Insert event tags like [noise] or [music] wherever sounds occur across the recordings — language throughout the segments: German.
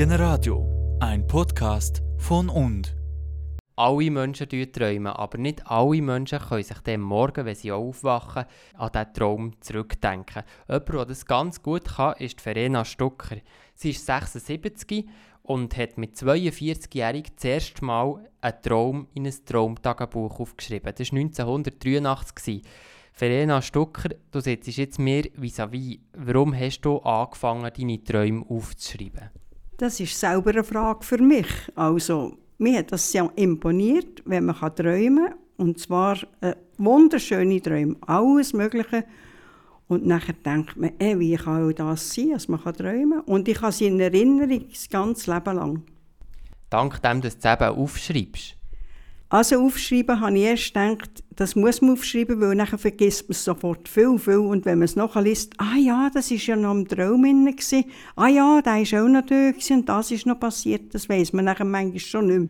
Generadio, ein Podcast von und. Alle Menschen träumen, aber nicht alle Menschen können sich dem Morgen, wenn sie aufwachen, an diesen Traum zurückdenken. Jemand, der das ganz gut kann, ist Verena Stucker. Sie ist 76 und hat mit 42-jährig das erste Mal einen Traum in ein Traumtagebuch aufgeschrieben. Das war 1983. Verena Stucker, du sitzt jetzt mir vis-à-vis. Warum hast du angefangen, deine Träume aufzuschreiben? Das ist selber eine Frage für mich. Also, mir hat das sehr imponiert, wenn man träumen kann. Und zwar äh, wunderschöne Träume, alles Mögliche. Und nachher denkt man, ey, wie kann das sein, dass man träumen kann. Und ich habe sie in Erinnerung das ganze Leben lang. Dank dem, dass du es eben aufschreibst. Also aufschreiben habe ich erst gedacht, das muss man aufschreiben, weil nachher vergisst man es sofort viel, viel. Und wenn man es nachliest, ah ja, das war ja noch im Traum inne ah ja, da ist auch noch da und das ist noch passiert, das weiß man nachher manchmal schon nicht mehr.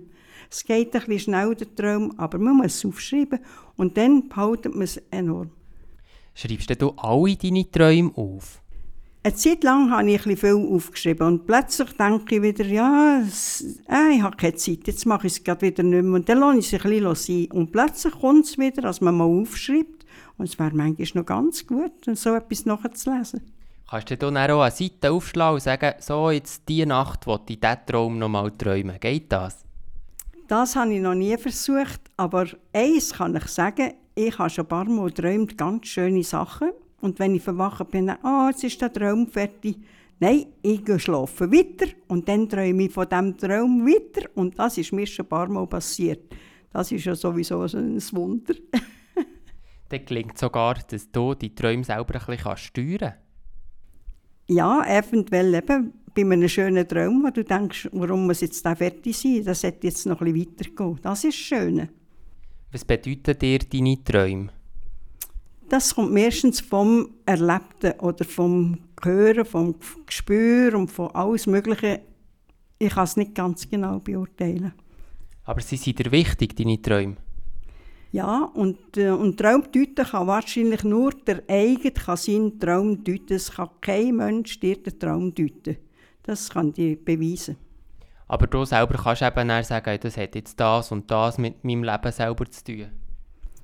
Es geht ein bisschen schnell, der Traum, aber man muss es aufschreiben und dann behaltet man es enorm. Schreibst du alle deine Träume auf? Eine Zeit lang habe ich ein viel aufgeschrieben und plötzlich denke ich wieder, ja, äh, ich habe keine Zeit, jetzt mache ich es gerade wieder nicht mehr. Und dann lasse ich es ein bisschen sein. Und plötzlich kommt es wieder, dass man mal aufschreibt. Und es wäre manchmal noch ganz gut, so etwas nachzulesen. Kannst du dann auch eine Seite aufschlagen und sagen, so jetzt diese Nacht will ich diesen Traum noch mal träumen? Geht das? Das habe ich noch nie versucht, aber eins kann ich sagen, ich habe schon ein paar Mal geträumt, ganz schöne Sachen. Und wenn ich verwacht bin, ah, oh, jetzt ist der Traum fertig. Nein, ich gehe schlafen weiter und dann träume ich von diesem Traum weiter. Und das ist mir schon ein paar Mal passiert. Das ist ja sowieso ein Wunder. [laughs] dann gelingt sogar, dass du die Träume selber ein bisschen steuern kannst. Ja, eventuell eben bei einem schönen Traum, wo du denkst, warum muss jetzt der fertig sein? Das sollte jetzt noch ein bisschen weitergehen. Das ist schön. Was bedeuten dir deine Träume? Das kommt meistens vom Erlebten oder vom Hören, vom Gespür und von alles Mögliche. Ich kann es nicht ganz genau beurteilen. Aber sie sind dir wichtig, deine Träume? Ja, und, äh, und Traum deuten kann wahrscheinlich nur der eigene kann seinen Traum deuten. Es kann kein Mensch dir den Traum deuten. Das kann ich beweisen. Aber du selber kannst eben sagen, das hat jetzt das und das mit meinem Leben selber zu tun.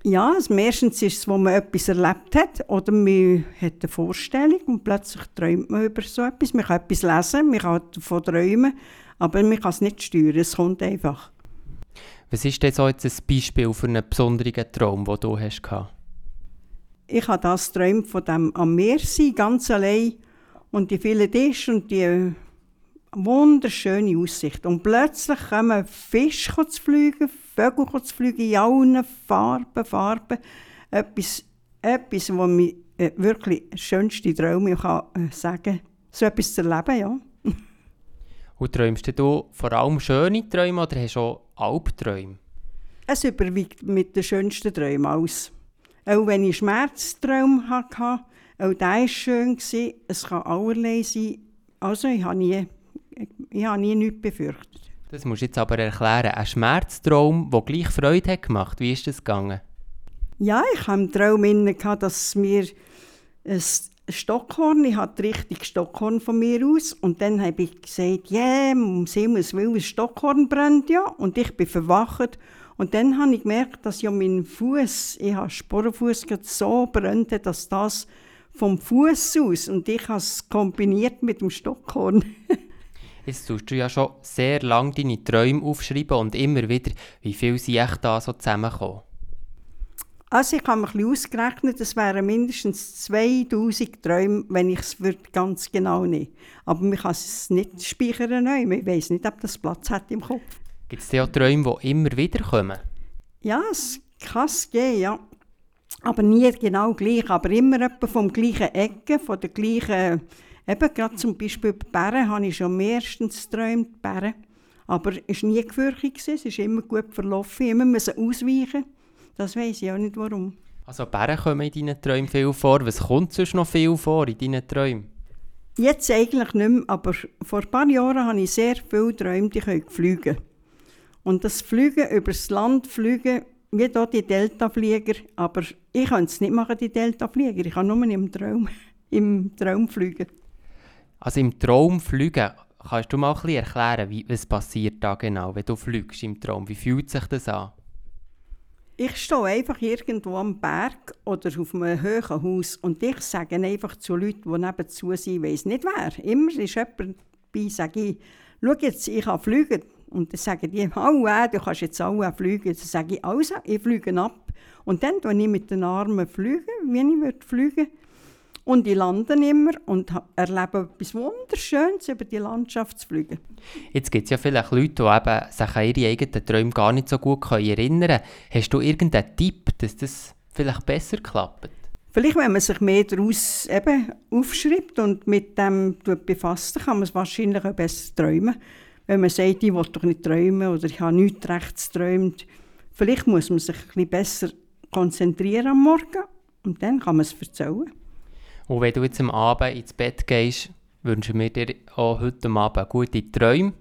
Ja, also meistens ist es, wo man etwas erlebt hat oder man hat eine Vorstellung und plötzlich träumt man über so etwas. Man kann etwas lesen, man kann davon träumen, aber man kann es nicht steuern, es kommt einfach. Was ist denn so jetzt ein Beispiel für einen besonderen Traum, den du hast Ich habe das geträumt von dem am Meer sein, ganz allein und die vielen Tische und die wunderschöne Aussicht. Und plötzlich kommen Fische zu fliegen, Vögel zu fliegen in allen Farben, Farben. Etwas, etwas was mir äh, wirklich schönste Träume kann, äh, sagen So etwas zu erleben, ja. [laughs] Und träumst du vor allem schöne Träume oder hast du auch Albträume? Es überwiegt mit den schönsten Träumen aus. Auch wenn ich Schmerzträume hatte, auch der war schön. Es kann allerlei sein. Also ich habe nie, ich habe nie nichts befürchtet. Das musst du jetzt aber erklären. Ein Schmerztraum, der gleich Freude hat gemacht. Wie ist das gegangen? Ja, ich hatte einen Traum, inne, dass mir ein Stockhorn, ich hatte richtig Stockhorn von mir aus. Und dann habe ich gesagt, ja, yeah, um Himmels Willen, ein Stockhorn brennt ja. Und ich bin verwacht. Und dann habe ich gemerkt, dass ja mein Fuß, ich habe Sporenfuß so brennt, dass das vom Fuß aus und ich habe es kombiniert mit dem Stockhorn. [laughs] Jetzt tust du ja schon sehr lange deine Träume aufschreiben und immer wieder, wie viel sie echt da so zusammenkommen. Also ich habe mir ein bisschen ausgerechnet, es wären mindestens 2000 Träume, wenn ich es ganz genau nicht. Aber man kann es nicht speichern. Ich weiß nicht, ob das Platz hat im Kopf. Gibt es auch Träume, die immer wieder kommen? Ja, es kann es geben, ja. Aber nie genau gleich, aber immer etwa vom gleichen Ecke, von der gleichen Eben, gerade zum Beispiel bei Bären habe ich schon mehrstens geträumt, Bären. Aber es war nie gefürchtet, es ist immer gut verlaufen, immer müssen ausweichen. Das weiß ich auch nicht warum. Also Bären kommen in deinen Träumen viel vor. Was kommt sonst noch viel vor in deinen Träumen? Jetzt eigentlich nicht mehr, aber vor ein paar Jahren habe ich sehr viel geträumt, ich könnte fliegen. Und das Fliegen über das Land, fliegen, wie hier die Deltaflieger, aber ich kann es nicht machen, die Deltaflieger. Ich kann nur im Traum, [laughs] im Traum fliegen. Also im Traum fliegen, Kannst du mal ein bisschen erklären, wie, was passiert da genau, wenn du fliegst im Traum? Wie fühlt sich das an? Ich stehe einfach irgendwo am Berg oder auf einem hohen Haus und ich sage einfach zu Leuten, die nebenzu sind, weiss nicht wer. Immer ist jemand dabei, sage ich, schau jetzt, ich kann fliegen. Und dann sagen die, oh, du kannst jetzt auch fliegen. Dann sage ich, also, ich fliege ab. Und dann fliege ich mit den Armen, fliegen, wie ich fliegen würde. Und ich lande immer und erlebe etwas Wunderschönes über die Landschaft zu fliegen. Jetzt gibt es ja vielleicht Leute, die eben sich an ihre eigenen Träume gar nicht so gut erinnern können. Hast du irgendeinen Tipp, dass das vielleicht besser klappt? Vielleicht, wenn man sich mehr daraus eben aufschreibt und mit dem befasst, kann man es wahrscheinlich auch besser träumen. Wenn man sagt, ich will doch nicht träumen oder ich habe nichts rechts geträumt. Vielleicht muss man sich ein bisschen besser konzentrieren am Morgen und dann kann man es erzählen. Und wenn du jetzt am Abend ins Bett gehst, wünschen wir dir auch heute Abend gute Träume.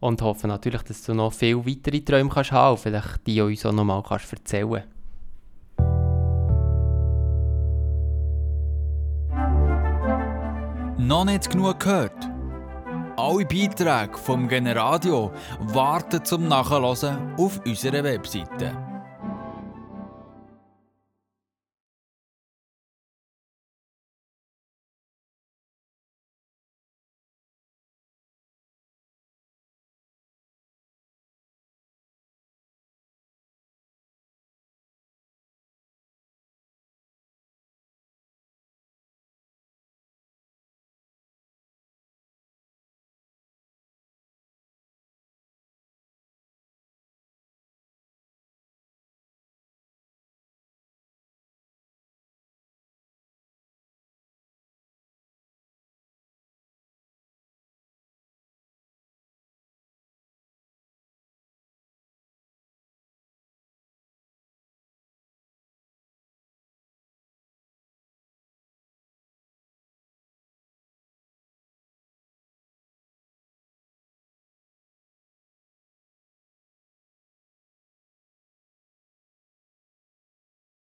Und hoffen natürlich, dass du noch viele weitere Träume kannst haben kannst, vielleicht die uns auch noch mal kannst erzählen. Noch nicht genug gehört? Alle Beiträge vom Generadio warten zum Nachhören auf unserer Webseite